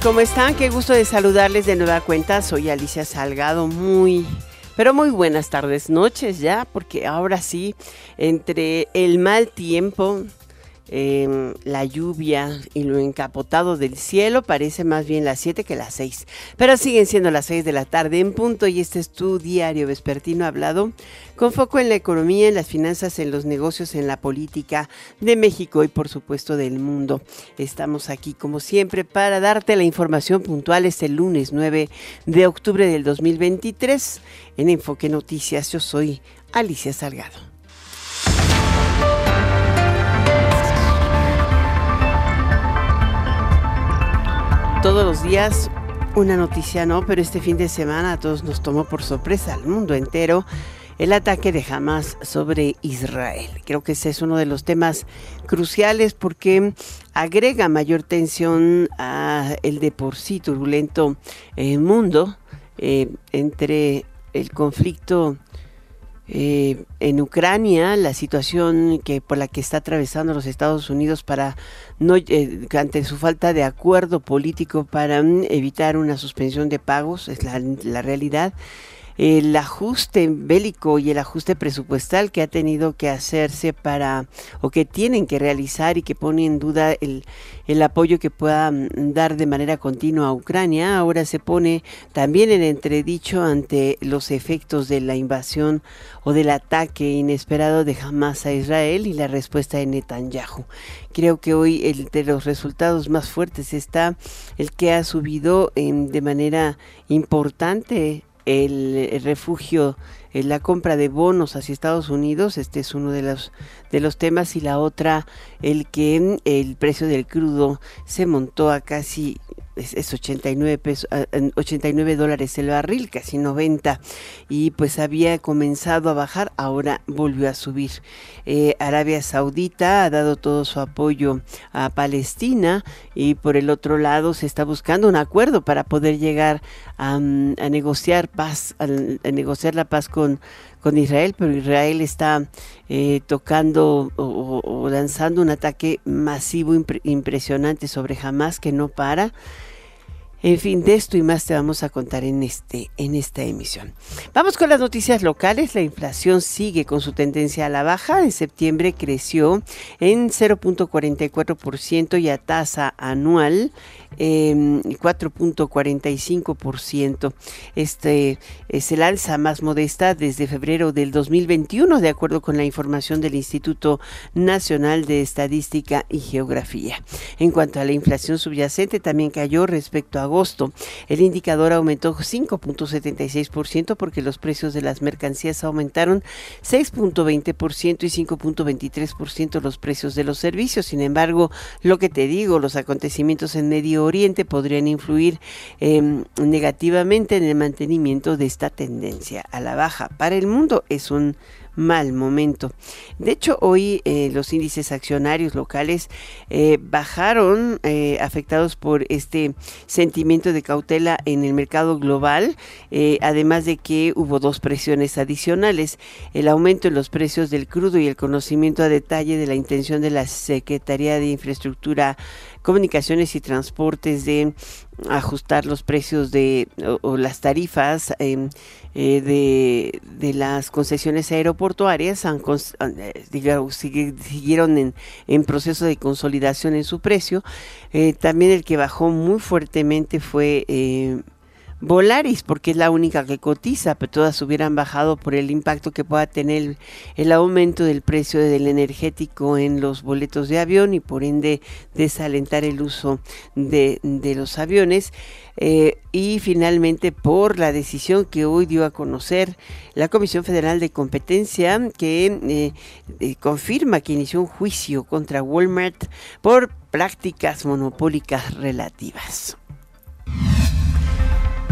¿Cómo están? Qué gusto de saludarles de nueva cuenta. Soy Alicia Salgado, muy, pero muy buenas tardes, noches ya, porque ahora sí, entre el mal tiempo, Em, la lluvia y lo encapotado del cielo parece más bien las 7 que las 6. Pero siguen siendo las 6 de la tarde en punto y este es tu diario vespertino hablado con foco en la economía, en las finanzas, en los negocios, en la política de México y por supuesto del mundo. Estamos aquí como siempre para darte la información puntual este lunes 9 de octubre del 2023 en Enfoque Noticias. Yo soy Alicia Salgado. Todos los días una noticia, ¿no? Pero este fin de semana a todos nos tomó por sorpresa, al mundo entero, el ataque de Hamas sobre Israel. Creo que ese es uno de los temas cruciales porque agrega mayor tensión a el de por sí turbulento eh, mundo eh, entre el conflicto eh, en Ucrania, la situación que por la que está atravesando los Estados Unidos para no eh, ante su falta de acuerdo político para mm, evitar una suspensión de pagos es la, la realidad el ajuste bélico y el ajuste presupuestal que ha tenido que hacerse para, o que tienen que realizar y que pone en duda el, el apoyo que pueda mm, dar de manera continua a Ucrania, ahora se pone también en entredicho ante los efectos de la invasión o del ataque inesperado de Hamas a Israel y la respuesta de Netanyahu. Creo que hoy el de los resultados más fuertes está el que ha subido em, de manera importante el, refugio, la compra de bonos hacia Estados Unidos, este es uno de los, de los temas, y la otra, el que el precio del crudo se montó a casi es, 89 pesos, 89 dólares el barril, casi 90, y pues había comenzado a bajar, ahora volvió a subir. Eh, Arabia Saudita ha dado todo su apoyo a Palestina y por el otro lado se está buscando un acuerdo para poder llegar a, negociar paz, a, negociar la paz con con Israel, pero Israel está eh, tocando o, lanzando un ataque masivo impresionante sobre Hamas que no para. En fin, de esto y más te vamos a contar en, este, en esta emisión. Vamos con las noticias locales. La inflación sigue con su tendencia a la baja. En septiembre creció en 0.44% y a tasa anual 4.45%. Em, este es el alza más modesta desde febrero del 2021, de acuerdo con la información del Instituto Nacional de Estadística y Geografía. En cuanto a la inflación subyacente, también cayó respecto a agosto. El indicador aumentó 5.76% porque los precios de las mercancías aumentaron 6.20% y 5.23% los precios de los servicios. Sin embargo, lo que te digo, los acontecimientos en Medio Oriente podrían influir em, negativamente en el mantenimiento de esta tendencia a la baja. Para el mundo es un mal momento. De hecho, hoy eh, los índices accionarios locales eh, bajaron eh, afectados por este sentimiento de cautela en el mercado global, además de que hubo dos presiones adicionales, el aumento en los precios del crudo y el conocimiento a detalle de la intención de la Secretaría de Infraestructura comunicaciones y transportes de ajustar los precios de o, las tarifas em, eh, de, de, las concesiones aeroportuarias eh, digamos, siguieron en, en, proceso de consolidación en su precio. Eh, también el que bajó muy fuertemente fue Volaris, porque es la única que cotiza, pero todas hubieran bajado por el impacto que pueda tener el, aumento del precio del energético en los boletos de avión y por ende desalentar el uso de, los aviones. Eh, y finalmente por la decisión que hoy dio a conocer la Comisión Federal de Competencia que eh, eh, confirma que inició un juicio contra Walmart por prácticas monopólicas relativas.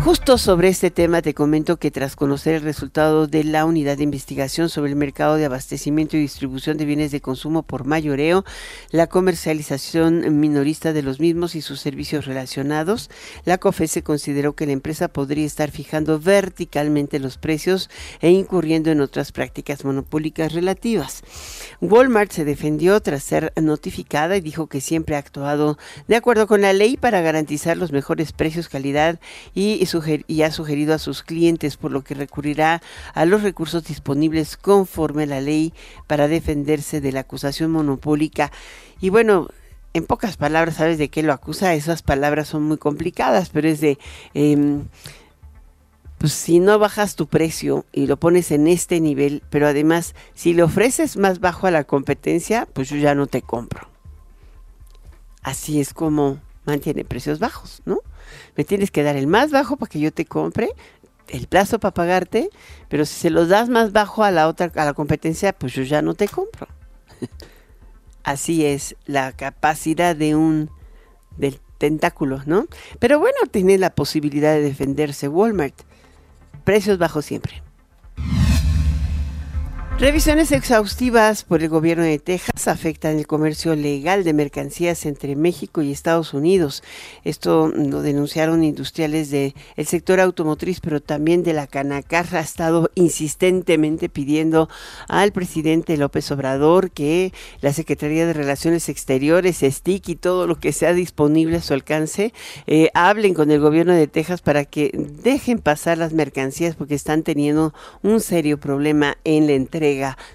Justo sobre este tema te comento que tras conocer el resultado de la unidad de investigación sobre el mercado de abastecimiento y distribución de bienes de consumo por mayoreo, la comercialización minorista de los mismos y sus servicios relacionados, la COFESE consideró que la empresa podría estar fijando verticalmente los precios e incurriendo en otras prácticas monopólicas relativas. Walmart se defendió tras ser notificada y dijo que siempre ha actuado de acuerdo con la ley para garantizar los mejores precios, calidad y y ha sugerido a sus clientes, por lo que recurrirá a los recursos disponibles conforme a la ley para defenderse de la acusación monopólica. Y bueno, en pocas palabras, ¿sabes de qué lo acusa? Esas palabras son muy complicadas, pero es de... Em, pues si no bajas tu precio y lo pones en este nivel, pero además si le ofreces más bajo a la competencia, pues yo ya no te compro. Así es como mantiene precios bajos, ¿no? Me tienes que dar el más bajo para que yo te compre, el plazo para pagarte, pero si se lo das más bajo a la otra, a la competencia, pues yo ya no te compro. Así es la capacidad de un del tentáculo, ¿no? Pero bueno, tiene la posibilidad de defenderse Walmart. Precios bajos siempre. Revisiones exhaustivas por el gobierno de Texas afectan el comercio legal de mercancías entre México y Estados Unidos. Esto lo denunciaron industriales del sector automotriz, pero también de la Canacar. Ha estado insistentemente pidiendo al presidente López Obrador que la Secretaría de Relaciones Exteriores, STIC y todo lo que sea disponible a su alcance, eh, hablen con el gobierno de Texas para que dejen pasar las mercancías porque están teniendo un serio problema en la entrega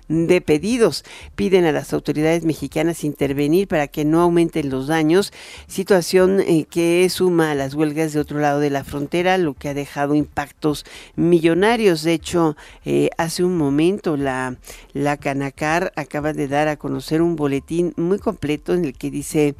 de pedidos. Piden a las autoridades mexicanas intervenir para que no aumenten los daños, situación eh, que suma a las huelgas de otro lado de la frontera, lo que ha dejado impactos millonarios. De hecho, eh, hace un momento la, la Canacar acaba de dar a conocer un boletín muy completo en el que dice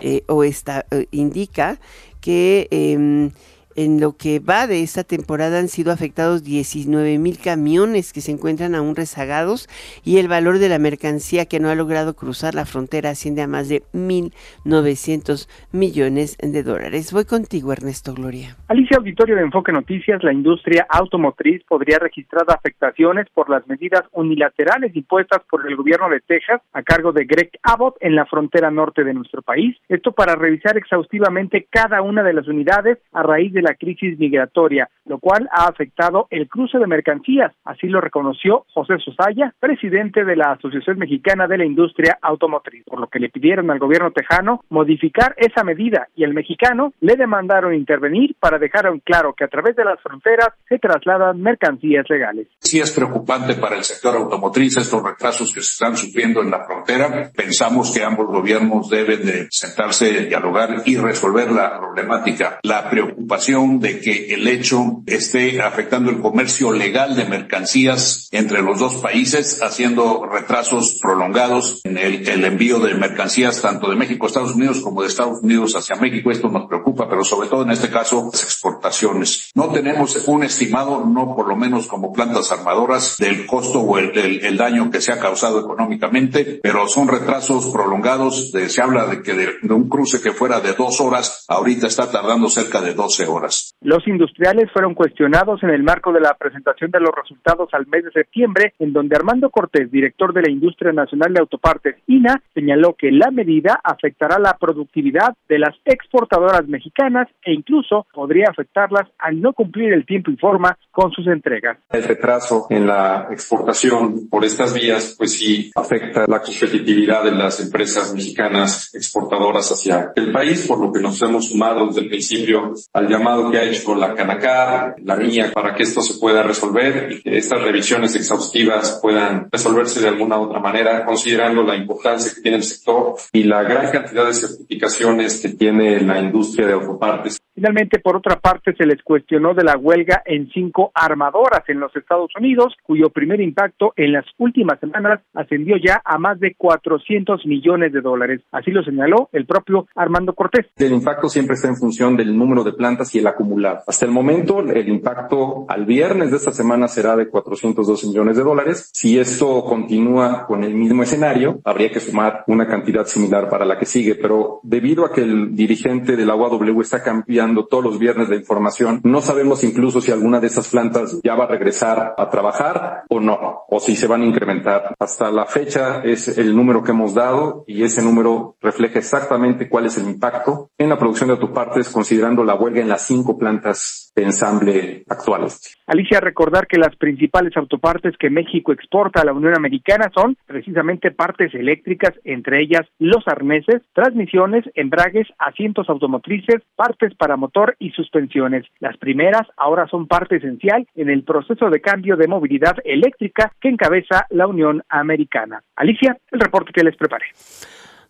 eh, o está, indica que em, en lo que va de esta temporada han sido afectados 19 mil camiones que se encuentran aún rezagados y el valor de la mercancía que no ha logrado cruzar la frontera asciende a más de 1.900 millones de dólares. Voy contigo, Ernesto Gloria. Alicia Auditorio de Enfoque Noticias, la industria automotriz podría registrar afectaciones por las medidas unilaterales impuestas por el gobierno de Texas a cargo de Greg Abbott en la frontera norte de nuestro país. Esto para revisar exhaustivamente cada una de las unidades a raíz de la crisis migratoria, lo cual ha afectado el cruce de mercancías. Así lo reconoció José Sosaya, presidente de la Asociación Mexicana de la Industria Automotriz, por lo que le pidieron al gobierno tejano modificar esa medida y el mexicano le demandaron intervenir para dejar en claro que a través de las fronteras se trasladan mercancías legales. Sí es preocupante para el sector automotriz estos retrasos que se están sufriendo en la frontera. Pensamos que ambos gobiernos deben de sentarse, dialogar y resolver la problemática. La preocupación de que el hecho esté afectando el comercio legal de mercancías entre los dos países, haciendo retrasos prolongados en el, envío de mercancías tanto de México a Estados Unidos como de Estados Unidos hacia México. Esto nos preocupa, pero sobre todo en este caso las exportaciones. No tenemos un estimado, no por lo menos como plantas armadoras, del costo o el, el, daño que se ha causado económicamente, pero son retrasos prolongados. De, se habla de que de, de un cruce que fuera de dos horas, ahorita está tardando cerca de 12 horas. Los industriales fueron cuestionados en el marco de la presentación de los resultados al mes de septiembre, en donde Armando Cortés, director de la Industria Nacional de Autopartes, INA, señaló que la medida afectará la productividad de las exportadoras mexicanas e incluso podría afectarlas al no cumplir el tiempo y forma con sus entregas. El retraso en la exportación por estas vías, pues sí afecta la competitividad de las empresas mexicanas exportadoras hacia el país, por lo que nos hemos sumado desde el principio al llamado que ha hecho la Canacar, la mía, para que esto se pueda resolver y que estas revisiones exhaustivas puedan resolverse de alguna otra manera, considerando la importancia que tiene el sector y la gran cantidad de certificaciones que tiene la industria de autopartes. Finalmente, por otra parte, se les cuestionó de la huelga en cinco armadoras en los Estados Unidos, cuyo primer impacto en las últimas semanas ascendió ya a más de 400 millones de dólares. Así lo señaló el propio Armando Cortés. El impacto siempre está en función del número de plantas y el acumulado. Hasta el momento, el impacto al viernes de esta semana será de 412 millones de dólares. Si esto continúa con el mismo escenario, habría que sumar una cantidad similar para la que sigue, pero debido a que el dirigente de la UAW está cambiando todos los viernes la información, no sabemos incluso si alguna de esas plantas ya va a regresar a trabajar o no, o si se van a incrementar. Hasta la fecha es el número que hemos dado y ese número refleja exactamente cuál es el impacto en la producción de autopartes considerando la huelga en las cinco plantas de ensamble actuales. Alicia, recordar que las principales autopartes que México exporta a la Unión Americana son precisamente partes eléctricas, entre ellas los arneses, transmisiones, embragues, asientos automotrices, partes para motor y suspensiones. Las primeras ahora son parte esencial en el proceso de cambio de movilidad eléctrica que encabeza la Unión Americana. Alicia, el reporte que les preparé.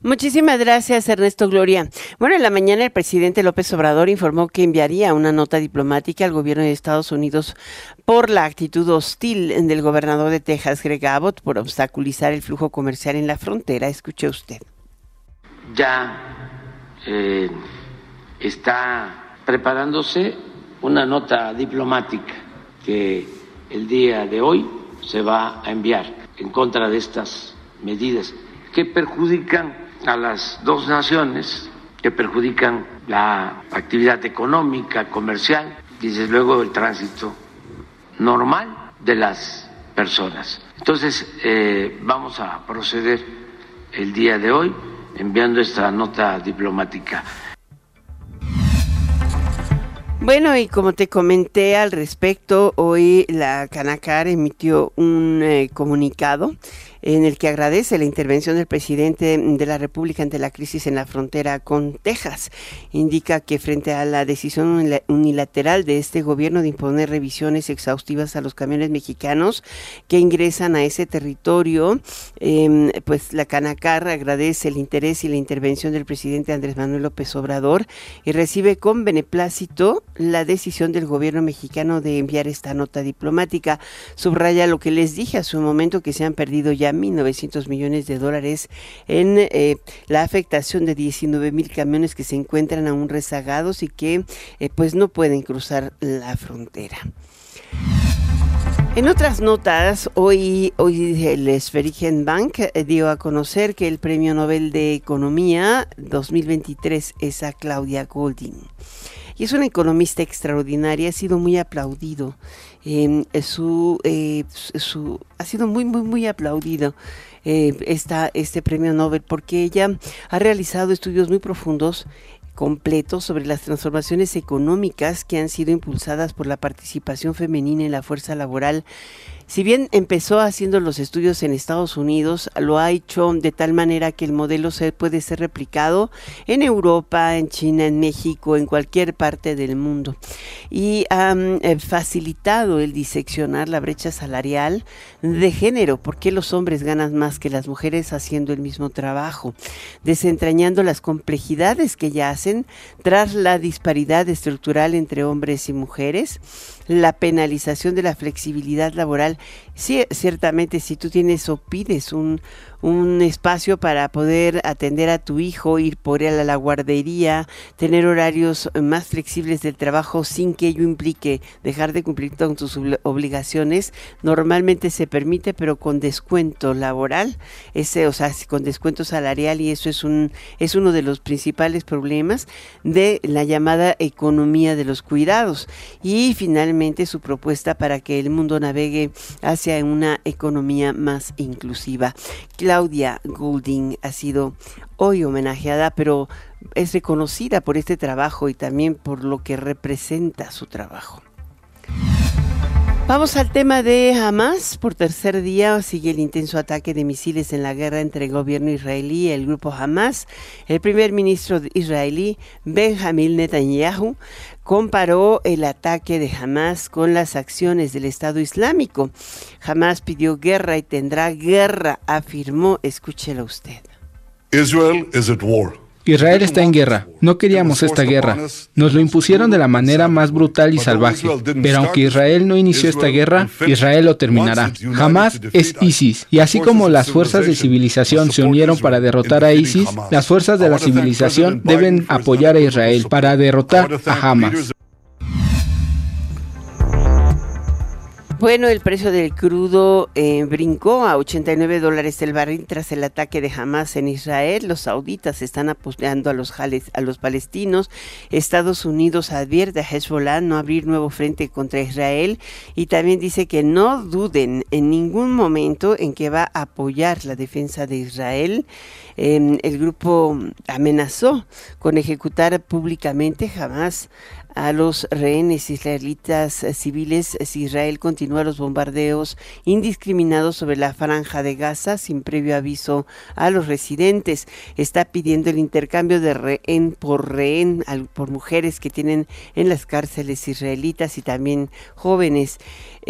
Muchísimas gracias, Ernesto Gloria. Bueno, en la mañana el presidente López Obrador informó que enviaría una nota diplomática al gobierno de Estados Unidos por la actitud hostil del gobernador de Texas, Greg Abbott, por obstaculizar el flujo comercial en la frontera. Escuche usted. Ya eh, está preparándose una nota diplomática que el día de hoy se va a enviar en contra de estas medidas que perjudican a las dos naciones que perjudican la actividad económica, comercial y desde luego el tránsito normal de las personas. Entonces, eh, vamos a proceder el día de hoy enviando esta nota diplomática. Bueno, y como te comenté al respecto, hoy la Canacar emitió un eh, comunicado en el que agradece la intervención del presidente de la República ante la crisis en la frontera con Texas. Indica que frente a la decisión unilateral de este gobierno de imponer revisiones exhaustivas a los camiones mexicanos que ingresan a ese territorio, em, pues la Canacar agradece el interés y la intervención del presidente Andrés Manuel López Obrador y recibe con beneplácito la decisión del gobierno mexicano de enviar esta nota diplomática. Subraya lo que les dije hace un momento que se han perdido ya 1.900 millones de dólares en eh, la afectación de 19 mil camiones que se encuentran aún rezagados y que eh, pues no pueden cruzar la frontera. En otras notas, hoy, hoy el Sverigen Bank eh, dio a conocer que el Premio Nobel de Economía 2023 es a Claudia Golding. Y es una economista extraordinaria, ha sido muy aplaudido Em, su, eh, su, ha sido muy, muy, muy aplaudido eh, este premio Nobel porque ella ha realizado estudios muy profundos completos sobre las transformaciones económicas que han sido impulsadas por la participación femenina en la fuerza laboral si bien empezó haciendo los estudios en Estados Unidos, lo ha hecho de tal manera que el modelo se puede ser replicado en Europa, en China, en México, en cualquier parte del mundo. Y ha eh, facilitado el diseccionar la brecha salarial de género, porque los hombres ganan más que las mujeres haciendo el mismo trabajo, desentrañando las complejidades que ya hacen tras la disparidad estructural entre hombres y mujeres la penalización de la flexibilidad laboral. Sí, ciertamente si tú tienes o pides un, un espacio para poder atender a tu hijo, ir por él a la guardería, tener horarios más flexibles del trabajo sin que ello implique dejar de cumplir con tus obligaciones, normalmente se permite, pero con descuento laboral, ese, o sea, con descuento salarial y eso es un es uno de los principales problemas de la llamada economía de los cuidados y finalmente su propuesta para que el mundo navegue hacia una economía más inclusiva. Claudia Goulding ha sido hoy homenajeada, pero es reconocida por este trabajo y también por lo que representa su trabajo. Vamos al tema de Hamas. Por tercer día sigue el intenso ataque de misiles en la guerra entre el gobierno israelí y el grupo Hamas. El primer ministro israelí, Benjamin Netanyahu, comparó el ataque de Hamas con las acciones del Estado Islámico. Hamas pidió guerra y tendrá guerra, afirmó. Escúchelo usted. Israel is at war. Israel está en guerra. No queríamos esta guerra. Nos lo impusieron de la manera más brutal y salvaje. Pero aunque Israel no inició esta guerra, Israel lo terminará. Jamás es ISIS. Y así como las fuerzas de civilización se unieron para derrotar a ISIS, las fuerzas de la civilización deben apoyar a Israel para derrotar a Hamas. Bueno, el precio del crudo eh, brincó a 89 dólares el barril tras el ataque de Hamas en Israel. Los sauditas están apoyando a los, a los palestinos. Estados Unidos advierte a Hezbollah no abrir nuevo frente contra Israel y también dice que no duden en ningún momento en que va a apoyar la defensa de Israel. Em, el grupo amenazó con ejecutar públicamente jamás a los rehenes israelitas eh, civiles si Israel continúa los bombardeos indiscriminados sobre la franja de Gaza sin previo aviso a los residentes. Está pidiendo el intercambio de rehén por rehén por mujeres que tienen en las cárceles israelitas y también jóvenes.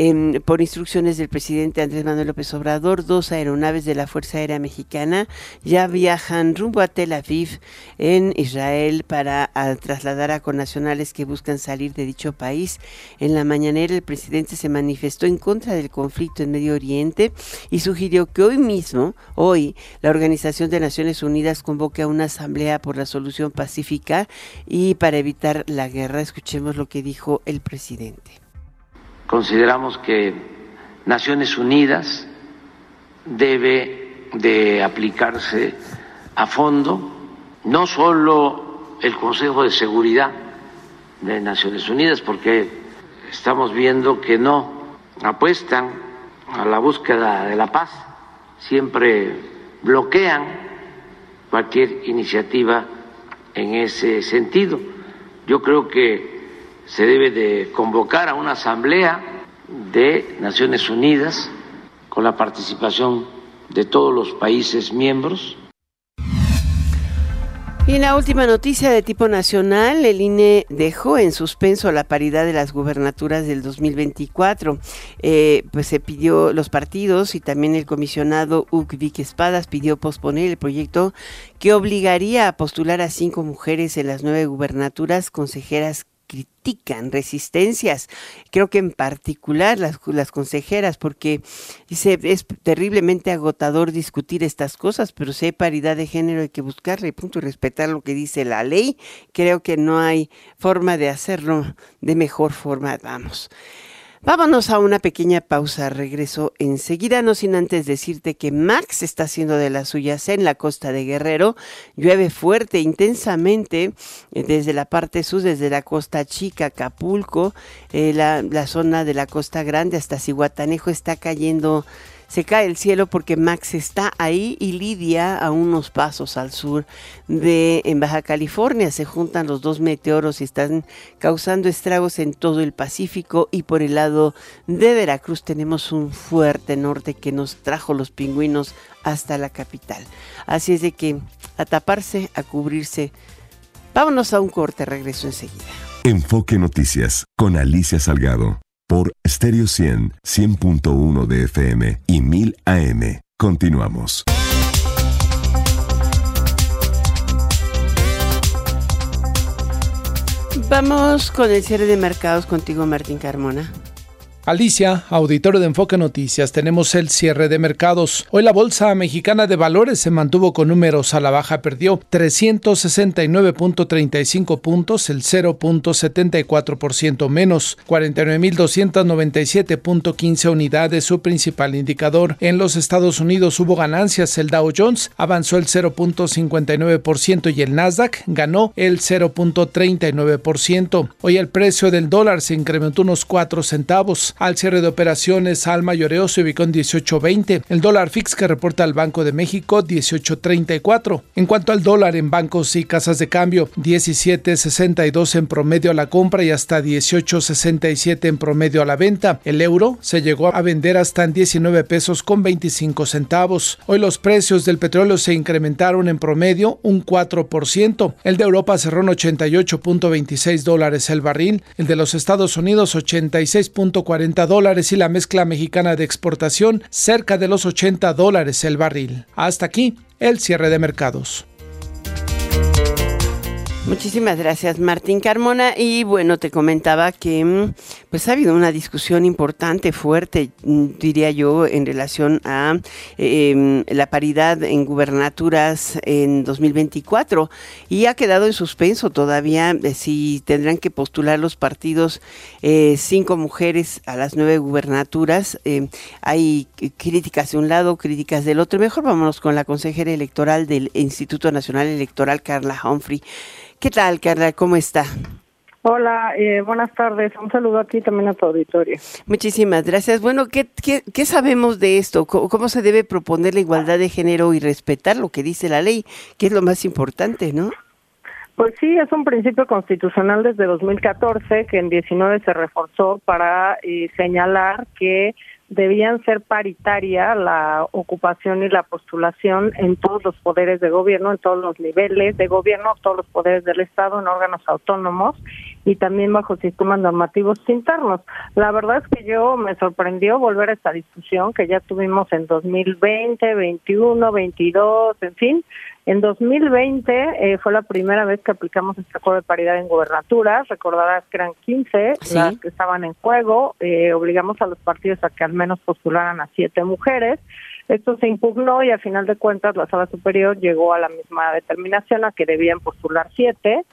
Em, por instrucciones del presidente Andrés Manuel López Obrador, dos aeronaves de la Fuerza Aérea Mexicana ya viajan rumbo a Tel Aviv en Israel para trasladar a connacionales que buscan salir de dicho país. En la mañanera el presidente se manifestó en contra del conflicto en Medio Oriente y sugirió que hoy mismo, hoy, la Organización de Naciones Unidas convoque a una asamblea por la solución pacífica y para evitar la guerra. Escuchemos lo que dijo el presidente. Consideramos que Naciones Unidas debe de aplicarse a fondo, no solo el Consejo de Seguridad de Naciones Unidas, porque estamos viendo que no apuestan a la búsqueda de la paz, siempre bloquean cualquier iniciativa en ese sentido. Yo creo que se debe de convocar a una asamblea de Naciones Unidas con la participación de todos los países miembros. Y en la última noticia de tipo nacional, el INE dejó en suspenso la paridad de las gubernaturas del 2024. Eh, pues se pidió los partidos y también el comisionado Vic Espadas pidió posponer el proyecto que obligaría a postular a cinco mujeres en las nueve gubernaturas consejeras critican resistencias, creo que en particular las, las consejeras, porque dice, es terriblemente agotador discutir estas cosas, pero si hay paridad de género hay que buscarle, punto, y respetar lo que dice la ley. Creo que no hay forma de hacerlo de mejor forma, vamos. Vámonos a una pequeña pausa, regreso enseguida, no sin antes decirte que Max está haciendo de las suyas en la costa de Guerrero, llueve fuerte, intensamente eh, desde la parte sur, desde la costa chica, Acapulco, eh, la, la zona de la costa grande hasta Cihuatanejo. Está cayendo se cae el cielo porque Max está ahí y Lidia a unos pasos al sur de en Baja California. Se juntan los dos meteoros y están causando estragos en todo el Pacífico y por el lado de Veracruz tenemos un fuerte norte que nos trajo los pingüinos hasta la capital. Así es de que a taparse, a cubrirse. Vámonos a un corte, regreso enseguida. Enfoque Noticias con Alicia Salgado por Stereo 100, 100.1 de FM y 1000 AM. Continuamos. Vamos con el cierre de mercados contigo, Martín Carmona. Alicia, auditorio de Enfoque Noticias, tenemos el cierre de mercados. Hoy la Bolsa Mexicana de Valores se mantuvo con números a la baja, perdió 369.35 puntos, el 0.74% menos, 49.297.15 unidades, su principal indicador. En los Estados Unidos hubo ganancias, el Dow Jones avanzó el 0.59% y el Nasdaq ganó el 0.39%. Hoy el precio del dólar se incrementó unos 4 centavos al cierre de operaciones, al mayoreo se ubicó en 18.20. El dólar fix que reporta el Banco de México, 18.34. En cuanto al dólar en bancos y casas de cambio, 17.62 en promedio a la compra y hasta 18.67 en promedio a la venta. El euro se llegó a vender hasta en 19 pesos con 25 centavos. Hoy los precios del petróleo se incrementaron en promedio un 4%. El de Europa cerró en 88.26 dólares el barril. El de los Estados Unidos 86.40 dólares y la mezcla mexicana de exportación cerca de los 80 dólares el barril. Hasta aquí el cierre de mercados. Muchísimas gracias, Martín Carmona. Y bueno, te comentaba que mm, pues ha habido una discusión importante, fuerte, mm, diría yo, en relación a em, la paridad en gubernaturas en 2024 y ha quedado en suspenso todavía eh, si tendrán que postular los partidos eh, cinco mujeres a las nueve gubernaturas. Em, hay críticas de un lado, críticas del otro. Mejor vámonos con la consejera electoral del Instituto Nacional Electoral, Carla Humphrey. ¿Qué tal, Carla? ¿Cómo está? Hola, eh, buenas tardes. Un saludo aquí también a tu auditorio. Muchísimas gracias. Bueno, ¿qué, qué, sabemos de esto? ¿Cómo, se debe proponer la igualdad de género y respetar lo que dice la ley? Que es lo más importante, ¿no? Pues sí, es un principio constitucional desde 2014 que en 19 se reforzó para eh, señalar que debían ser paritaria la ocupación y la postulación en todos los poderes de gobierno, en todos los niveles de gobierno, todos los poderes del Estado, en órganos autónomos y también bajo sistemas normativos internos. La verdad es que yo me sorprendió volver a esta discusión que ya tuvimos en 2020, 21, 22, en fin, en 2020 eh, fue la primera vez que aplicamos este acuerdo de paridad en gobernaturas. Recordarás que eran 15 las que estaban en juego. Eh, obligamos a los partidos a que al menos postularan a siete mujeres. Esto se impugnó y a final de cuentas la sala superior llegó a la misma determinación a que debían postular siete.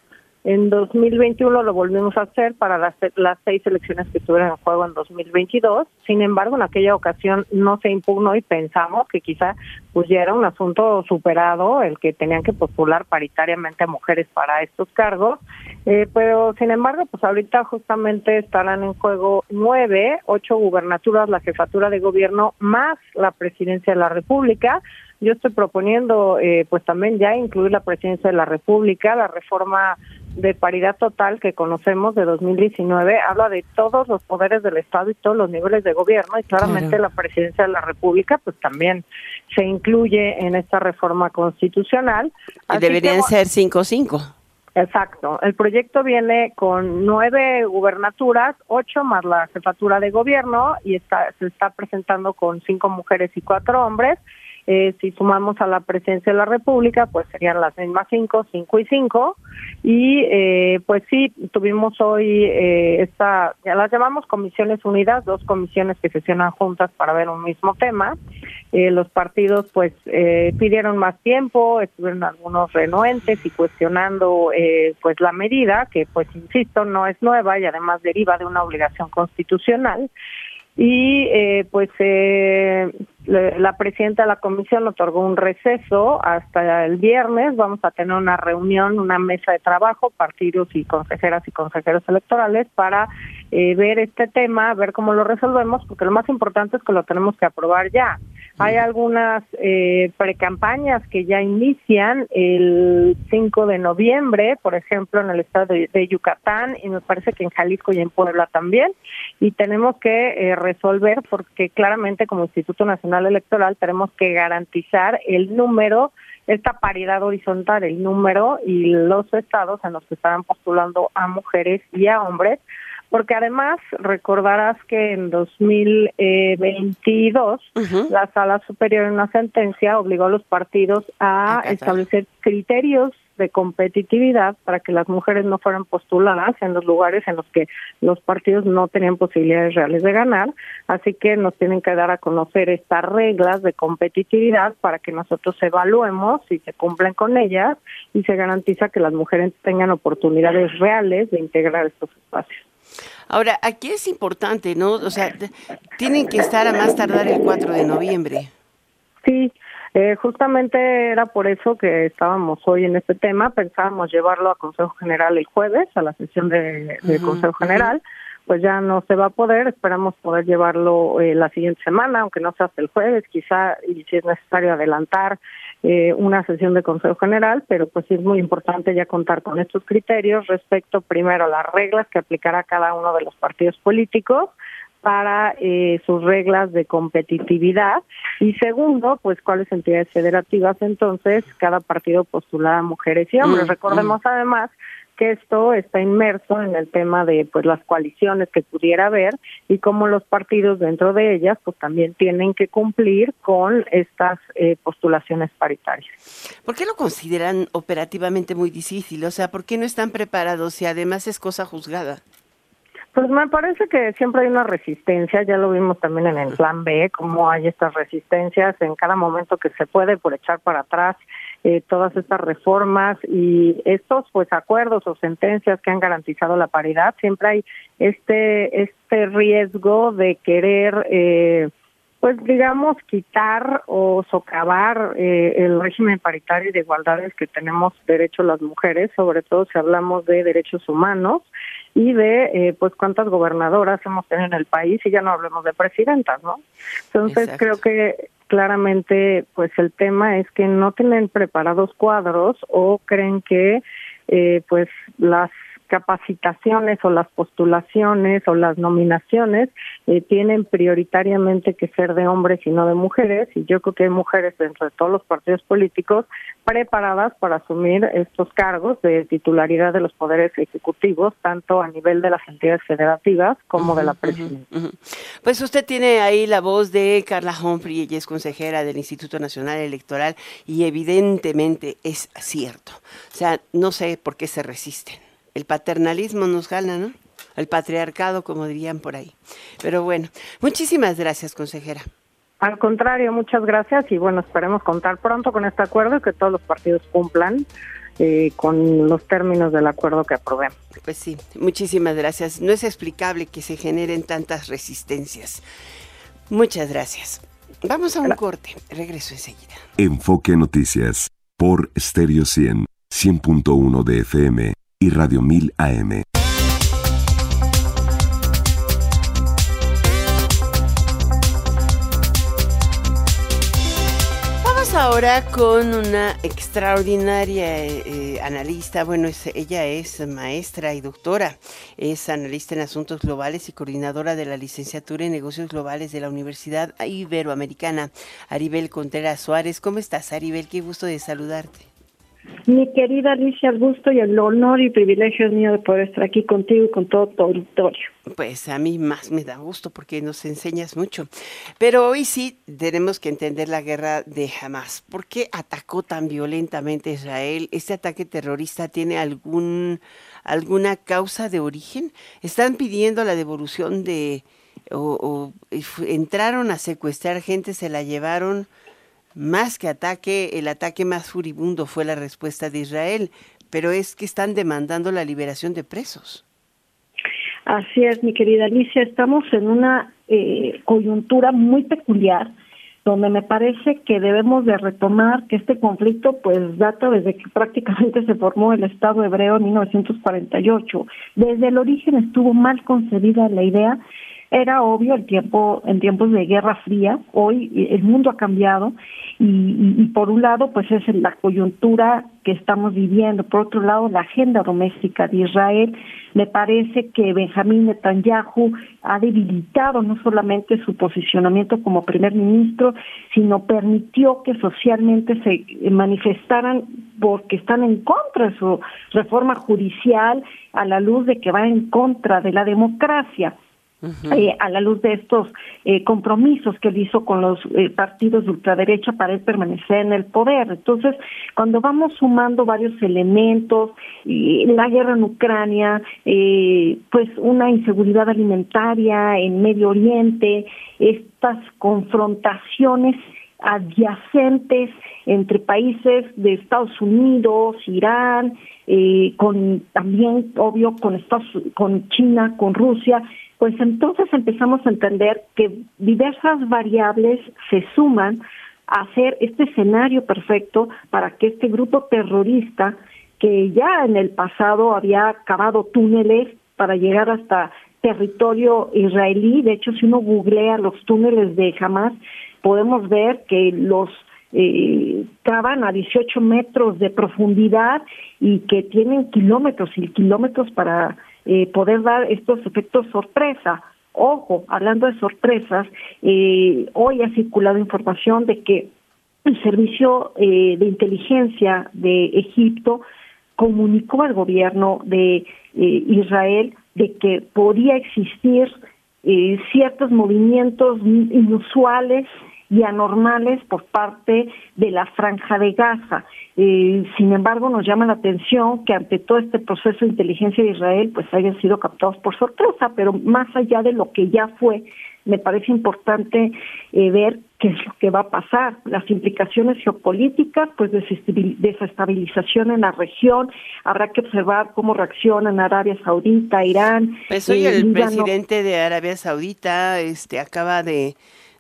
En 2021 lo volvimos a hacer para las, las seis elecciones que estuvieron en juego en 2022. Sin embargo, en aquella ocasión no se impugnó y pensamos que quizá pues ya era un asunto superado el que tenían que postular paritariamente a mujeres para estos cargos. Eh, pero sin embargo, pues ahorita justamente estarán en juego nueve, ocho gubernaturas, la jefatura de gobierno más la presidencia de la República. Yo estoy proponiendo, eh, pues también ya incluir la presidencia de la República, la reforma de paridad total que conocemos de 2019 habla de todos los poderes del Estado y todos los niveles de gobierno y claramente la presidencia de la República pues también se incluye en esta reforma constitucional. Y deberían ser cinco cinco. Exacto. El proyecto viene con nueve gubernaturas, ocho más la jefatura de gobierno y está, se está presentando con cinco mujeres y cuatro hombres eh, si sumamos a la presidencia de la República, pues serían las mismas cinco, cinco y cinco. Y eh, pues sí, tuvimos hoy eh, esta, ya las llamamos comisiones unidas, dos comisiones que sesionan juntas para ver un mismo tema. Eh, los partidos pues eh, pidieron más tiempo, estuvieron algunos renuentes y cuestionando eh, pues la medida, que pues insisto, no es nueva y además deriva de una obligación constitucional y pues la presidenta de la comisión otorgó un receso hasta el viernes. Vamos a tener una reunión, una mesa de trabajo, partidos y consejeras y consejeros electorales para eh, ver este tema, ver cómo lo resolvemos, porque lo más importante es que lo tenemos que aprobar ya. Hay algunas eh, precampañas que ya inician el 5 de noviembre, por ejemplo, en el estado de, Yucatán, y me parece que en Jalisco y en Puebla también, y tenemos que eh, resolver porque claramente como Instituto Nacional Electoral tenemos que garantizar el número esta paridad horizontal, el número y los estados en los que estaban postulando a mujeres y a hombres, porque además recordarás que en 2022 la Sala Superior en una sentencia obligó a los partidos a establecer criterios de competitividad para que las mujeres no fueran postuladas en los lugares en los que los partidos no tenían posibilidades reales de ganar, así que nos tienen que dar a conocer estas reglas de competitividad para que nosotros evaluemos si se cumplen con ellas y se garantiza que las mujeres tengan oportunidades reales de integrar estos espacios. Ahora, aquí es importante, ¿no? O sea, tienen que estar a más tardar el 4 de noviembre. Sí, eh, justamente era por eso que estábamos hoy en este tema. Pensábamos llevarlo a Consejo General el jueves, a la sesión de, Consejo General. Pues ya no se va a poder. Esperamos poder llevarlo eh, la siguiente semana, aunque no sea hasta el jueves, quizá, y si es necesario adelantar eh, una sesión de Consejo General, pero pues sí es muy importante ya contar con estos criterios respecto primero a las reglas que aplicará cada uno de los partidos políticos para eh, sus reglas de competitividad y segundo, pues cuáles entidades federativas entonces cada partido postula a mujeres y hombres. Mm, Recordemos mm. además que esto está inmerso en el tema de pues las coaliciones que pudiera haber y cómo los partidos dentro de ellas pues también tienen que cumplir con estas eh, postulaciones paritarias. ¿Por qué lo consideran operativamente muy difícil? O sea, ¿por qué no están preparados si además es cosa juzgada? Pues me parece que siempre hay una resistencia, ya lo vimos también en el plan B, cómo hay estas resistencias en cada momento que se puede por echar para atrás eh, todas estas reformas y estos pues acuerdos o sentencias que han garantizado la paridad, siempre hay este este riesgo de querer eh, pues digamos quitar o socavar eh, el régimen paritario y de igualdades que tenemos derecho las mujeres, sobre todo si hablamos de derechos humanos y de eh, pues cuántas gobernadoras hemos tenido en el país y ya no hablemos de presidentas, ¿no? Entonces creo que claramente pues el tema es que no tienen preparados cuadros o creen que eh, pues las capacitaciones o las postulaciones o las nominaciones eh, tienen prioritariamente que ser de hombres y no de mujeres y yo creo que hay mujeres dentro de todos los partidos políticos preparadas para asumir estos cargos de titularidad de los poderes ejecutivos tanto a nivel de las entidades federativas como de la presidencia. Pues usted tiene ahí la voz de Carla Humphrey, ella es consejera del Instituto Nacional Electoral y evidentemente es cierto. O sea, no sé por qué se resisten el paternalismo nos gana, ¿no? El patriarcado, como dirían por ahí. Pero bueno, muchísimas gracias, consejera. Al contrario, muchas gracias y bueno, esperemos contar pronto con este acuerdo y que todos los partidos cumplan eh, con los términos del acuerdo que aprobemos. Pues sí, muchísimas gracias. No es explicable que se generen tantas resistencias. Muchas gracias. Vamos a un corte. Regreso enseguida. Enfoque Noticias por Stereo 100, 100.1 de FM y Radio 1000 AM. Vamos ahora con una extraordinaria eh, analista. Bueno, ella es maestra y doctora. Es analista en asuntos globales y coordinadora de la licenciatura en negocios globales de la Universidad Iberoamericana. Aribel Contreras Suárez. ¿Cómo estás, Aribel? Qué gusto de saludarte. Mi querida Alicia, el gusto y el honor y privilegio es mío de poder estar aquí contigo y con todo tu auditorio. Pues a mí más me da gusto porque nos enseñas mucho. Pero hoy sí tenemos que entender la guerra de Hamas. ¿Por qué atacó tan violentamente Israel? ¿Este ataque terrorista tiene algún alguna causa de origen? ¿Están pidiendo la devolución de o entraron a secuestrar gente, se la llevaron? Más que ataque, el ataque más furibundo fue la respuesta de Israel, pero es que están demandando la liberación de presos. Así es, mi querida Alicia, estamos en una eh, coyuntura muy peculiar donde me parece que debemos de retomar que este conflicto pues data desde que prácticamente se formó el Estado hebreo en 1948. Desde el origen estuvo mal concebida la idea era obvio el tiempo en tiempos de Guerra Fría. Hoy el mundo ha cambiado y, y, por un lado pues es la coyuntura que estamos viviendo. Por otro lado la agenda doméstica de Israel. Me parece que Benjamín Netanyahu ha debilitado no solamente su posicionamiento como primer ministro, sino permitió que socialmente se manifestaran porque están en contra de su reforma judicial a la luz de que va en contra de la democracia. Eh, a la luz de estos eh, compromisos que él hizo con los eh, partidos de ultraderecha para él permanecer en el poder. Entonces, cuando vamos sumando varios elementos, la guerra en Ucrania, pues una inseguridad alimentaria en Medio Oriente, estas confrontaciones adyacentes entre países de Estados Unidos, Irán, con también obvio con Estados, con China, con Rusia, pues entonces empezamos a entender que diversas variables se suman a hacer este escenario perfecto para que este grupo terrorista, que ya en el pasado había cavado túneles para llegar hasta territorio israelí, de hecho si uno googlea los túneles de Hamas, podemos ver que los eh, cavan a 18 metros de profundidad y que tienen kilómetros y kilómetros para eh, poder dar estos efectos sorpresa. Ojo, hablando de sorpresas, eh, hoy ha circulado información de que el servicio eh, de inteligencia de Egipto comunicó al gobierno de eh, Israel de que podía existir eh, ciertos movimientos inusuales y anormales por parte de la franja de Gaza. Eh, sin embargo, nos llama la atención que ante todo este proceso de inteligencia de Israel, pues hayan sido captados por sorpresa, pero más allá de lo que ya fue, me parece importante eh, ver qué es lo que va a pasar, las implicaciones geopolíticas, pues desestabilización en la región, habrá que observar cómo reaccionan Arabia Saudita, Irán. Pues hoy el presidente de Arabia Saudita este acaba de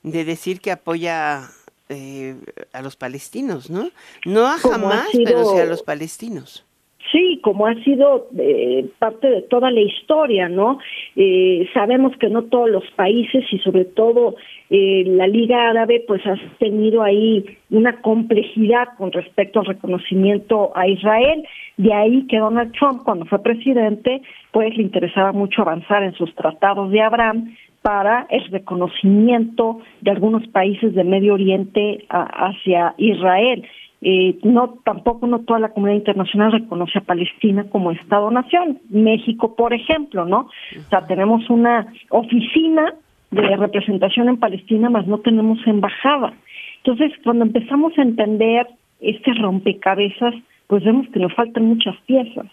de decir que apoya eh, a los palestinos, ¿no? No a jamás, pero sí a los palestinos. Sí, como ha sido eh, parte de toda la historia, ¿no? Eh, sabemos que no todos los países y sobre todo la Liga Árabe pues ha tenido ahí una complejidad con respecto al reconocimiento a Israel. De ahí que Donald Trump cuando fue presidente pues le interesaba mucho avanzar en sus tratados de Abraham para el reconocimiento de algunos países de Medio Oriente hacia Israel. Eh, no tampoco no toda la comunidad internacional reconoce a Palestina como Estado-nación. México, por ejemplo, ¿no? O sea, tenemos una oficina de representación en Palestina, más no tenemos embajada. Entonces, cuando empezamos a entender este rompecabezas, pues vemos que nos faltan muchas piezas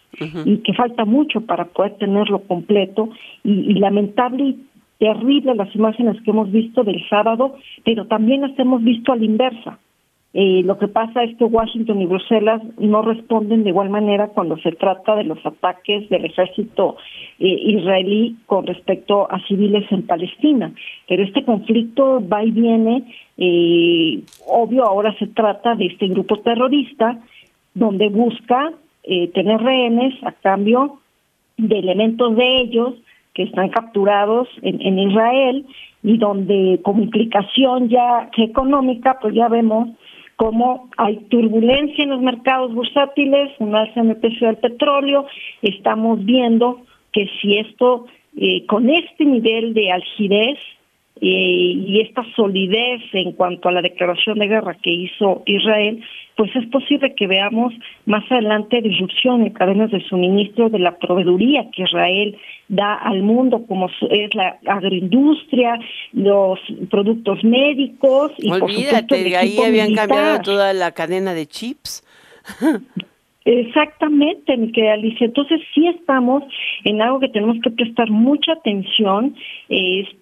y que falta mucho para poder tenerlo completo y, y lamentable terribles las imágenes que hemos visto del sábado, pero también las hemos visto a la inversa. Eh, lo que pasa es que Washington y Bruselas no responden de igual manera cuando se trata de los ataques del ejército eh, israelí con respecto a civiles en Palestina. Pero este conflicto va y viene. Eh, obvio, ahora se trata de este grupo terrorista donde busca tener rehenes a cambio de elementos de ellos que están capturados en, Israel y donde como implicación ya económica, pues ya vemos cómo hay turbulencia en los mercados bursátiles, un alza en el precio del petróleo, estamos viendo que si esto, eh, con este nivel de algidez eh, y esta solidez en cuanto a la declaración de guerra que hizo Israel, pues es posible que veamos más adelante disrupción en cadenas de suministro de la proveeduría que Israel da al mundo, como es la agroindustria, los productos médicos y Olvídate, por supuesto, ahí habían cambiado toda la cadena de chips. Exactamente, mi querida Alicia. Entonces sí estamos en algo que tenemos que prestar mucha atención.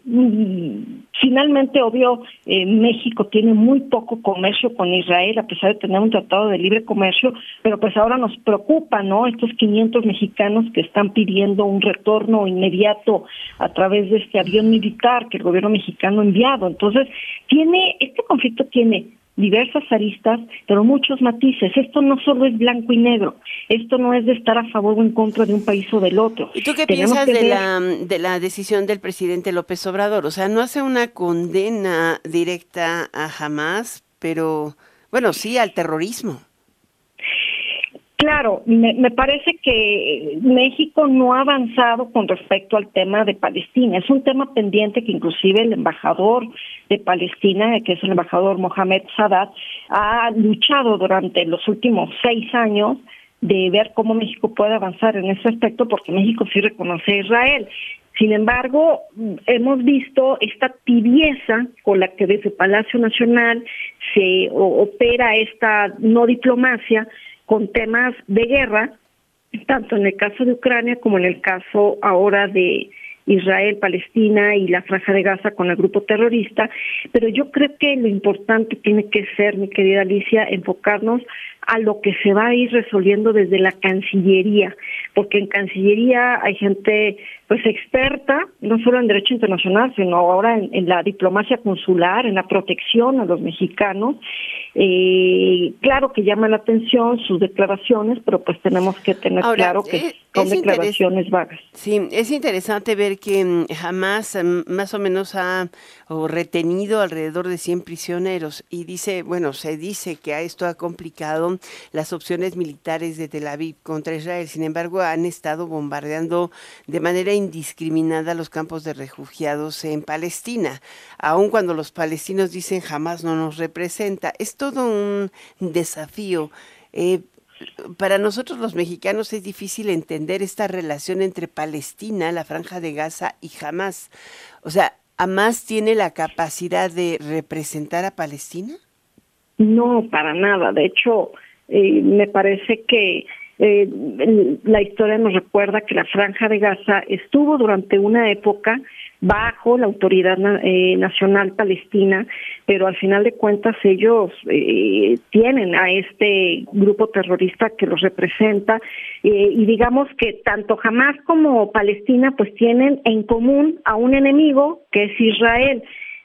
Mm, finalmente, obvio, eh, México tiene muy poco comercio con Israel, a pesar de tener un tratado de libre comercio, pero pues ahora nos preocupa, ¿no? Estos 500 mexicanos que están pidiendo un retorno inmediato a través de este avión militar que el gobierno mexicano ha enviado. Entonces, tiene, este conflicto tiene diversas aristas, pero muchos matices. Esto no solo es blanco y negro, esto no es de estar a favor o en contra de un país o del otro. ¿Y tú qué piensas de, la, de la decisión del presidente López Obrador? O sea, no hace una condena directa a Hamas, pero bueno, sí al terrorismo. Claro, me, parece que México no ha avanzado con respecto al tema de Palestina. Es un tema pendiente que inclusive el embajador de Palestina, que es el embajador Mohamed Sadat, ha luchado durante los últimos seis años de ver cómo México puede avanzar en ese aspecto, porque México sí reconoce a Israel. Sin embargo, hemos visto esta tibieza con la que desde Palacio Nacional se opera esta no diplomacia, con temas de guerra, tanto en el caso de Ucrania como en el caso ahora de Israel, Palestina y la Franja de Gaza con el grupo terrorista, pero yo creo que lo importante tiene que ser, mi querida Alicia, enfocarnos a lo que se va a ir resolviendo desde la Cancillería, porque en Cancillería hay gente pues experta, no solo en derecho internacional, sino ahora en, la diplomacia consular, en la protección a los mexicanos. Eh, claro que llama la atención sus declaraciones, pero pues tenemos que tener claro que son declaraciones vagas. Sí, es interesante ver que mm, jamás mm, más o menos ha retenido alrededor de 100 prisioneros y dice, bueno, se dice que a esto ha complicado las opciones militares de Tel Aviv contra Israel. Sin embargo, han estado bombardeando de manera indiscriminada los campos de refugiados en Palestina, aun cuando los palestinos dicen jamás no nos representa. Es todo un desafío. Eh, para nosotros los mexicanos es difícil entender esta relación entre Palestina, la franja de Gaza y Hamas. O sea, ¿Hamas tiene la capacidad de representar a Palestina? No, para nada. De hecho, eh, me parece que eh, la historia nos recuerda que la franja de Gaza estuvo durante una época bajo la autoridad eh, nacional palestina, pero al final de cuentas ellos eh, tienen a este grupo terrorista que los representa eh, y digamos que tanto Hamas como Palestina pues tienen en común a un enemigo que es Israel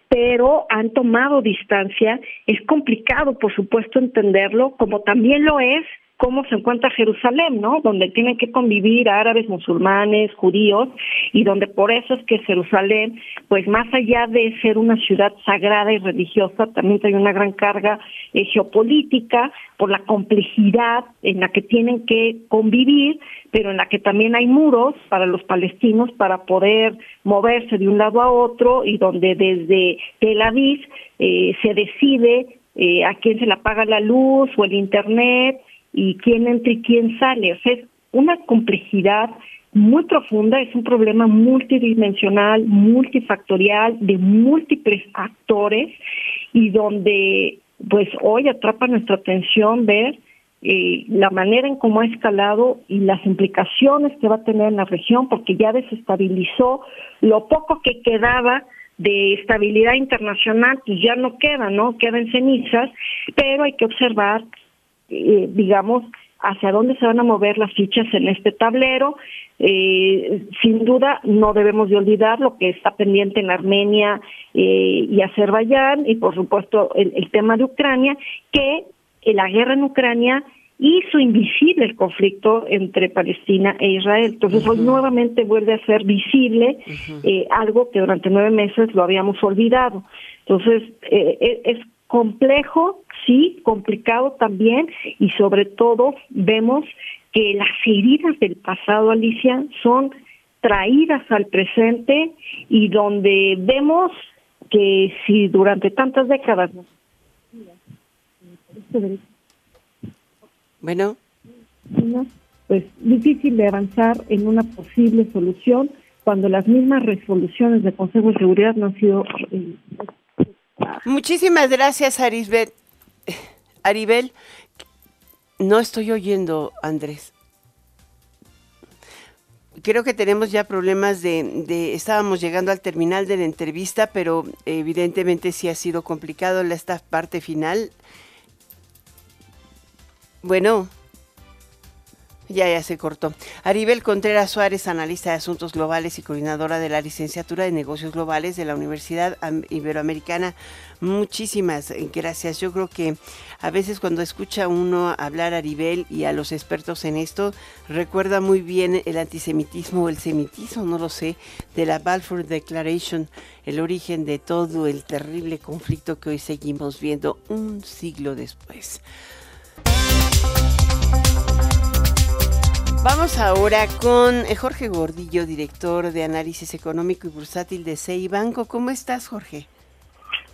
pero han tomado distancia. Es complicado, por supuesto, entenderlo, como también lo es cómo se encuentra Jerusalén, ¿no? Donde tienen que convivir árabes, musulmanes, judíos, y donde por eso es que Jerusalén, pues más allá de ser una ciudad sagrada y religiosa, también tiene una gran carga eh, geopolítica por la complejidad en la que tienen que convivir, pero en la que también hay muros para los palestinos para poder moverse de un lado a otro y donde desde Tel Aviv eh, se decide eh, a quién se le apaga la luz o el internet y quién entra y quién sale. O sea, es una complejidad muy profunda, es un problema multidimensional, multifactorial, de múltiples actores y donde pues hoy atrapa nuestra atención ver eh, la manera en cómo ha escalado y las implicaciones que va a tener en la región, porque ya desestabilizó lo poco que quedaba de estabilidad internacional, pues ya no queda, ¿no? Queda en cenizas, pero hay que observar eh, digamos, hacia dónde se van a mover las fichas en este tablero. Eh, sin duda, no debemos de olvidar lo que está pendiente en Armenia eh, y Azerbaiyán, y por supuesto el, tema de Ucrania, que la guerra en Ucrania hizo invisible el conflicto entre Palestina e Israel. Entonces hoy nuevamente vuelve a ser visible algo que durante nueve meses lo habíamos olvidado. Entonces es complejo, sí, complicado también, y sobre todo vemos que las heridas del pasado, Alicia, son traídas al presente y donde vemos que si durante tantas décadas... Bueno. Pues difícil de avanzar en una posible solución cuando las mismas resoluciones del Consejo de Seguridad no han sido eh, Muchísimas gracias, Arisbel. Aribel, no estoy oyendo, Andrés. Creo que tenemos ya problemas de, estábamos llegando al terminal de la entrevista, pero evidentemente sí ha sido complicado esta parte final. Bueno. Ya, ya se cortó. Aribel Contreras Suárez, analista de asuntos globales y coordinadora de la licenciatura de negocios globales de la Universidad Iberoamericana. Muchísimas gracias. Yo creo que a veces cuando escucha uno hablar a Aribel y a los expertos en esto, recuerda muy bien el antisemitismo o el semitismo, no lo sé, de la Balfour Declaration, el origen de todo el terrible conflicto que hoy seguimos viendo un siglo después. Vamos ahora con eh, Jorge Gordillo, director de análisis económico y bursátil de CEI Banco. ¿Cómo estás, Jorge?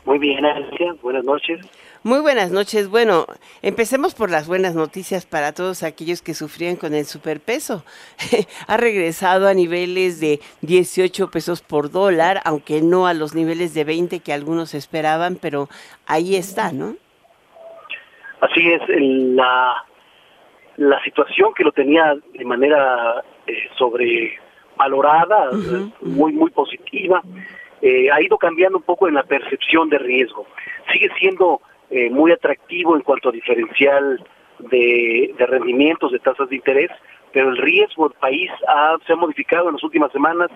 Muy bien, Alicia. Buenas noches. Muy buenas noches. Bueno, empecemos por las buenas noticias para todos aquellos que sufrían con el superpeso. ha regresado a niveles de 18 pesos por dólar, aunque no a los niveles de 20 que algunos esperaban, pero ahí está, ¿no? Así es, la la situación que lo tenía de manera eh, sobrevalorada, muy, muy positiva, eh, ha ido cambiando un poco en la percepción de riesgo. Sigue siendo eh, muy atractivo en cuanto a diferencial de, rendimientos, de tasas de interés, pero el riesgo del país se ha modificado en las últimas semanas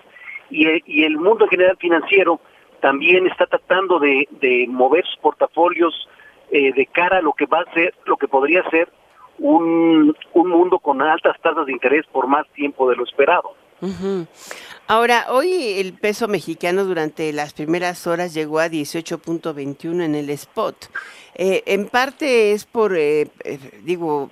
y, y, el mundo en general financiero también está tratando de, de mover sus portafolios de cara a lo que va a ser, lo que podría ser un, un mundo con altas tasas de interés por más tiempo de lo esperado. Ahora, hoy el peso mexicano durante las primeras horas llegó a 18.21 en el spot. Eh, en parte es por, eh, eh, digo,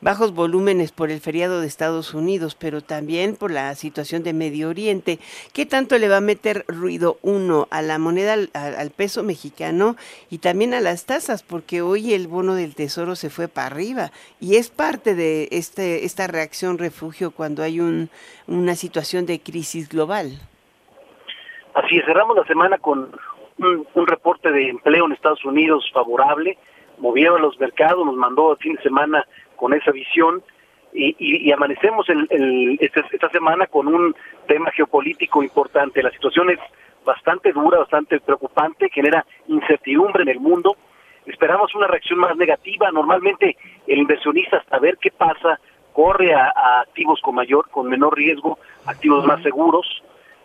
bajos volúmenes por el feriado de Estados Unidos, pero también por la situación de Medio Oriente. ¿Qué tanto le va a meter ruido uno a la moneda, al, peso mexicano y también a las tasas? Porque hoy el bono del tesoro se fue para arriba y es parte de este, esta reacción refugio cuando hay un, una situación de crisis global. Así es, cerramos la semana con un, reporte de empleo en Estados Unidos favorable, movieron los mercados, nos mandó el fin de semana con esa visión y, amanecemos el, este, esta semana con un tema geopolítico importante. La situación es bastante dura, bastante preocupante, genera incertidumbre en el mundo. Esperamos una reacción más negativa. Normalmente el inversionista hasta ver qué pasa corre a activos con mayor, con menor riesgo, activos más seguros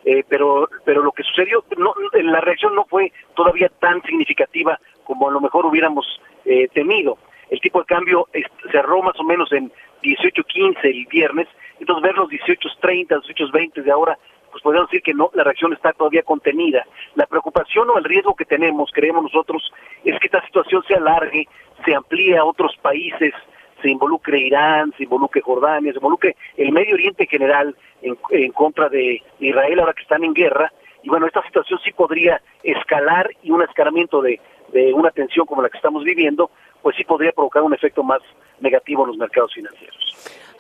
eh, pero pero lo que sucedió, no, la reacción no fue todavía tan significativa como a lo mejor hubiéramos eh, temido. El tipo de cambio cerró más o menos en 18.15 el viernes, entonces ver los 18.30, 18.20 de ahora, pues podemos decir que no, la reacción está todavía contenida. La preocupación o el riesgo que tenemos, creemos nosotros, es que esta situación se alargue, se amplíe a otros países, se involucre Irán, se involucre Jordania, se involucre el Medio Oriente en general en, contra de Israel ahora que están en guerra. Y bueno, esta situación sí podría escalar y un escalamiento de, de una tensión como la que estamos viviendo, pues sí podría provocar un efecto más negativo en los mercados financieros.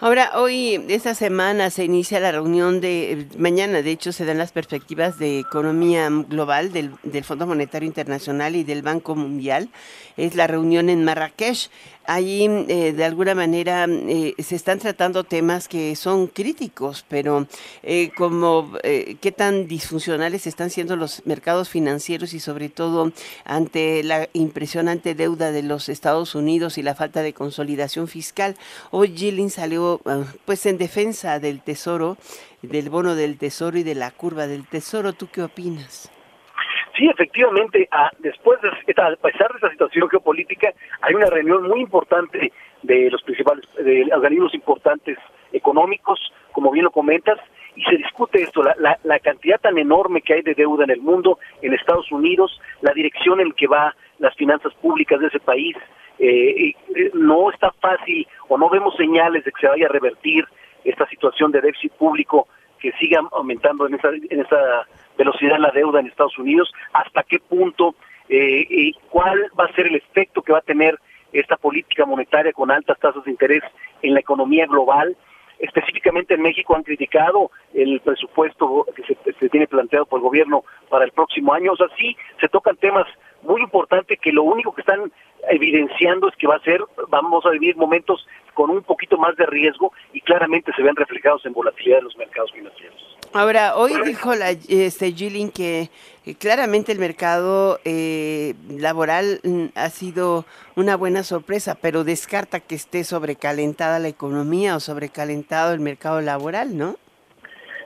Ahora, hoy, esta semana, se inicia la reunión de, mañana, de hecho, se dan las perspectivas de economía global del, del Fondo Monetario Internacional y del Banco Mundial. Es la reunión en Marrakech. Allí, eh, de alguna manera, eh, se están tratando temas que son críticos, pero eh, como qué tan disfuncionales están siendo los mercados financieros y sobre todo ante la impresionante deuda de los Estados Unidos y la falta de consolidación fiscal. Hoy Gilling salió pues en defensa del tesoro, del bono del tesoro y de la curva del tesoro. ¿Tú qué opinas? Sí, efectivamente, a, después de, a pesar de esta situación geopolítica, hay una reunión muy importante de los principales, de organismos importantes económicos, como bien lo comentas, y se discute esto, la, la, cantidad tan enorme que hay de deuda en el mundo, en Estados Unidos, la dirección en que va las finanzas públicas de ese país, eh, eh, no está fácil o no vemos señales de que se vaya a revertir esta situación de déficit público que siga aumentando en esa, en esa velocidad la deuda en Estados Unidos, hasta qué punto eh, y cuál va a ser el efecto que va a tener esta política monetaria con altas tasas de interés en la economía global. Específicamente en México han criticado el presupuesto que se, tiene planteado por el gobierno para el próximo año. O sea, sí se tocan temas muy importantes que lo único que están evidenciando es que va a ser, vamos a vivir momentos con un poquito más de riesgo y claramente se ven reflejados en volatilidad de los mercados financieros. Ahora, hoy dijo la, este, Gilling que, claramente el mercado eh, laboral mm, ha sido una buena sorpresa, pero descarta que esté sobrecalentada la economía o sobrecalentado el mercado laboral, ¿no?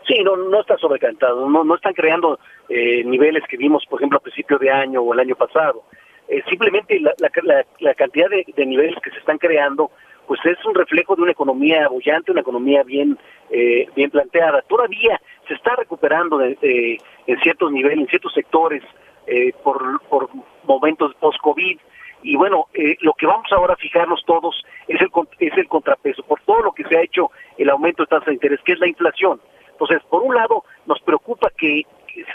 Sí, no, no está sobrecalentado, no, no están creando eh, niveles que vimos, por ejemplo, a principio de año o el año pasado. Eh, simplemente la, cantidad de, niveles que se están creando pues es un reflejo de una economía bullante, una economía bien eh, bien planteada. Todavía se está recuperando de, en ciertos niveles, en ciertos sectores, eh, por, por momentos post-COVID. Y bueno, eh, lo que vamos ahora a fijarnos todos es el, es el contrapeso, por todo lo que se ha hecho el aumento de tasa de interés, que es la inflación. Entonces, por un lado, nos preocupa que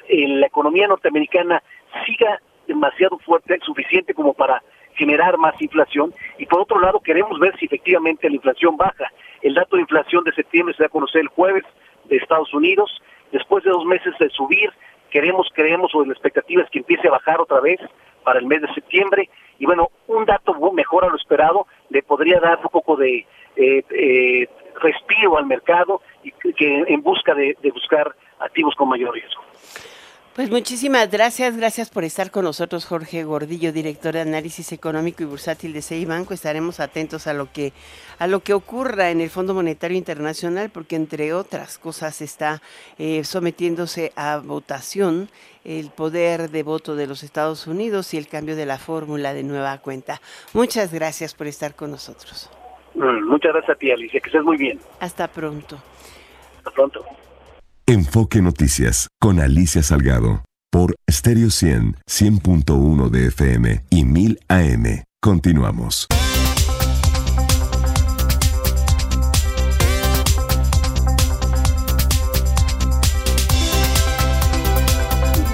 la economía norteamericana siga demasiado fuerte, suficiente como para generar más inflación y por otro lado queremos ver si efectivamente la inflación baja. El dato de inflación de septiembre se va a conocer el jueves de Estados Unidos. Después de dos meses de subir, queremos, creemos o la expectativa es que empiece a bajar otra vez para el mes de septiembre. Y bueno, un dato mejor a lo esperado le podría dar un poco de eh, eh, respiro al mercado y que en busca de buscar activos con mayor riesgo. Pues muchísimas gracias, gracias por estar con nosotros, Jorge Gordillo, director de análisis económico y bursátil de CEI Banco. Estaremos atentos a lo que a lo que ocurra en el Fondo Monetario Internacional, porque entre otras cosas está eh, sometiéndose a votación el poder de voto de los Estados Unidos y el cambio de la fórmula de nueva cuenta. Muchas gracias por estar con nosotros. Mm, muchas gracias a ti, Alicia, que estés muy bien. Hasta pronto. Hasta pronto. Enfoque Noticias con Alicia Salgado por Stereo 100, 100.1 de FM y 1000 AM. Continuamos.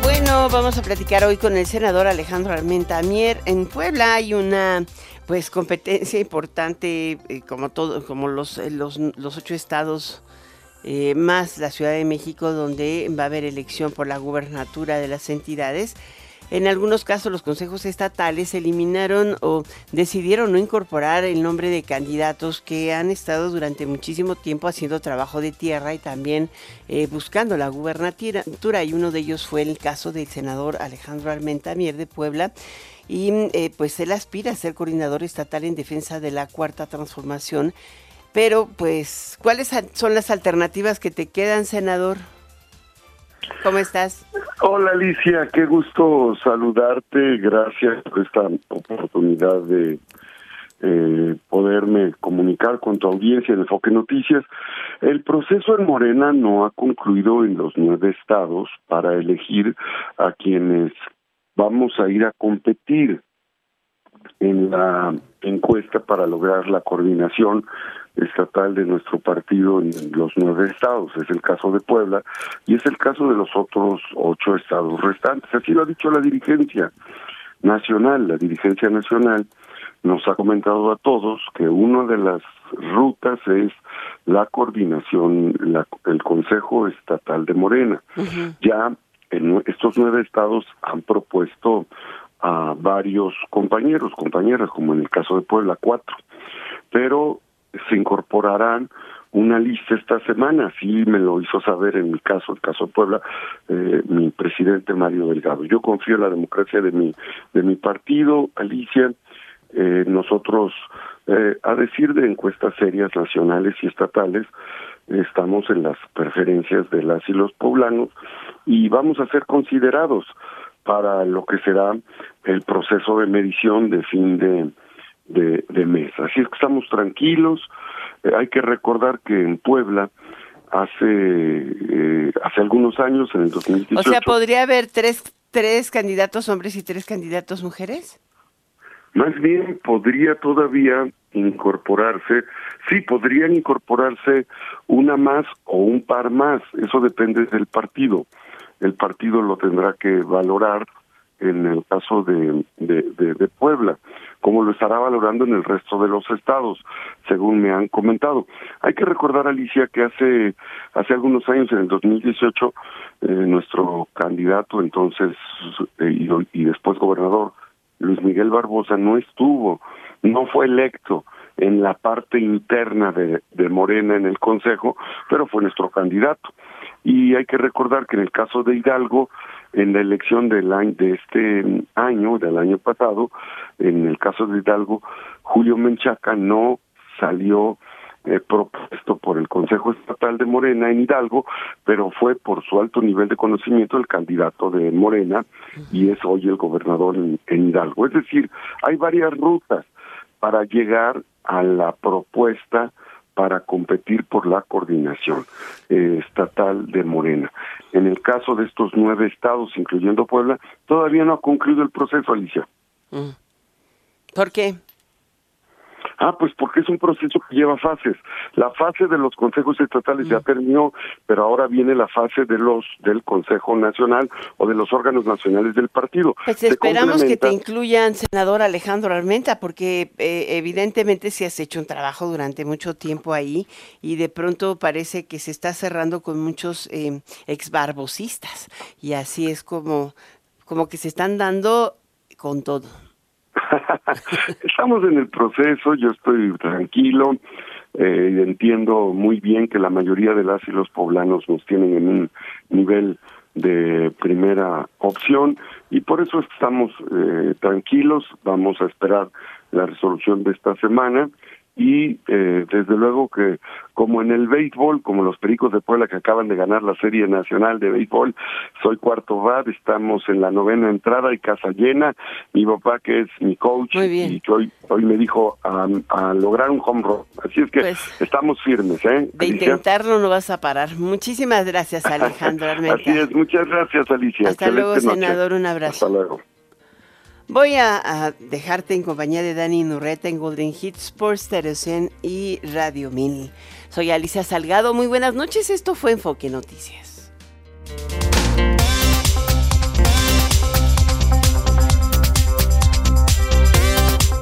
Bueno, vamos a platicar hoy con el senador Alejandro Armenta Mier. En Puebla hay una pues competencia importante eh, como todo como los, los, los ocho estados eh, más la Ciudad de México, donde va a haber elección por la gubernatura de las entidades. En algunos casos los consejos estatales eliminaron o decidieron no incorporar el nombre de candidatos que han estado durante muchísimo tiempo haciendo trabajo de tierra y también eh, buscando la gubernatura. Y uno de ellos fue el caso del senador Alejandro Armenta Mier de Puebla. Y eh, pues él aspira a ser coordinador estatal en defensa de la cuarta transformación pero, pues, ¿cuáles son las alternativas que te quedan, senador? ¿Cómo estás? Hola Alicia, qué gusto saludarte. Gracias por esta oportunidad de eh, poderme comunicar con tu audiencia en Enfoque Noticias. El proceso en Morena no ha concluido en los nueve estados para elegir a quienes vamos a ir a competir en la encuesta para lograr la coordinación estatal de nuestro partido en los nueve estados. Es el caso de Puebla y es el caso de los otros ocho estados restantes. Así lo ha dicho la dirigencia nacional. La dirigencia nacional nos ha comentado a todos que una de las rutas es la coordinación, la, el Consejo Estatal de Morena. Ya en estos nueve estados han propuesto a varios compañeros, compañeras, como en el caso de Puebla, cuatro. Pero se incorporarán una lista esta semana, así me lo hizo saber en mi caso, el caso de Puebla, eh, mi presidente Mario Delgado. Yo confío en la democracia de mi, de mi partido, Alicia, eh, nosotros, eh, a decir de encuestas serias nacionales y estatales, estamos en las preferencias de las y los poblanos y vamos a ser considerados para lo que será el proceso de medición de fin de, de, de mes. Así es que estamos tranquilos. Eh, hay que recordar que en Puebla hace eh, hace algunos años, en el 2018... O sea, ¿podría haber tres, tres candidatos hombres y tres candidatos mujeres? Más bien podría todavía incorporarse, sí, podrían incorporarse una más o un par más, eso depende del partido. El partido lo tendrá que valorar en el caso de, Puebla, como lo estará valorando en el resto de los estados, según me han comentado. Hay que recordar, Alicia, que hace, hace algunos años, en el 2018, eh, nuestro candidato entonces eh, y, y después gobernador, Luis Miguel Barbosa, no estuvo, no fue electo en la parte interna de, de Morena en el Consejo, pero fue nuestro candidato. Y hay que recordar que en el caso de Hidalgo, en la elección del año, de este año, del año pasado, en el caso de Hidalgo, Julio Menchaca no salió eh, propuesto por el Consejo Estatal de Morena en Hidalgo, pero fue por su alto nivel de conocimiento el candidato de Morena y es hoy el gobernador en Hidalgo. Es decir, hay varias rutas para llegar a la propuesta para competir por la coordinación eh, estatal de Morena. En el caso de estos nueve estados, incluyendo Puebla, todavía no ha concluido el proceso, Alicia. Mm. ¿Por qué? Ah, pues porque es un proceso que lleva fases. La fase de los consejos estatales ya mm. terminó, pero ahora viene la fase de los del Consejo Nacional o de los órganos nacionales del partido. Pues esperamos que te incluyan, senador Alejandro Armenta, porque eh, evidentemente si has hecho un trabajo durante mucho tiempo ahí y de pronto parece que se está cerrando con muchos eh, exbarbosistas y así es como como que se están dando con todo. Estamos en el proceso, yo estoy tranquilo, eh, entiendo muy bien que la mayoría de las y los poblanos nos tienen en un nivel de primera opción y por eso estamos eh, tranquilos, vamos a esperar la resolución de esta semana y eh, desde luego que como en el béisbol, como los Pericos de Puebla que acaban de ganar la Serie Nacional de Béisbol, soy cuarto bar, estamos en la novena entrada y casa llena, mi papá que es mi coach y que hoy, hoy me dijo a, lograr un home run, así es que pues, estamos firmes. ¿eh? De intentarlo no vas a parar. Muchísimas gracias Alejandro Así es, muchas gracias Alicia. Hasta luego senador, un abrazo. Hasta luego. Voy a, dejarte en compañía de Dani Nurreta en Golden Hits por Stereo y Radio Mini. Soy Alicia Salgado, muy buenas noches, esto fue Enfoque Noticias.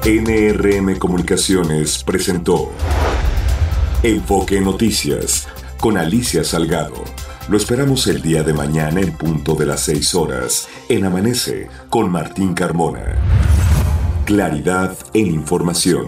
NRM Comunicaciones presentó Enfoque Noticias con Alicia Salgado lo esperamos el día de mañana en punto de las 6 horas en Amanece con Martín Carmona. Claridad en información.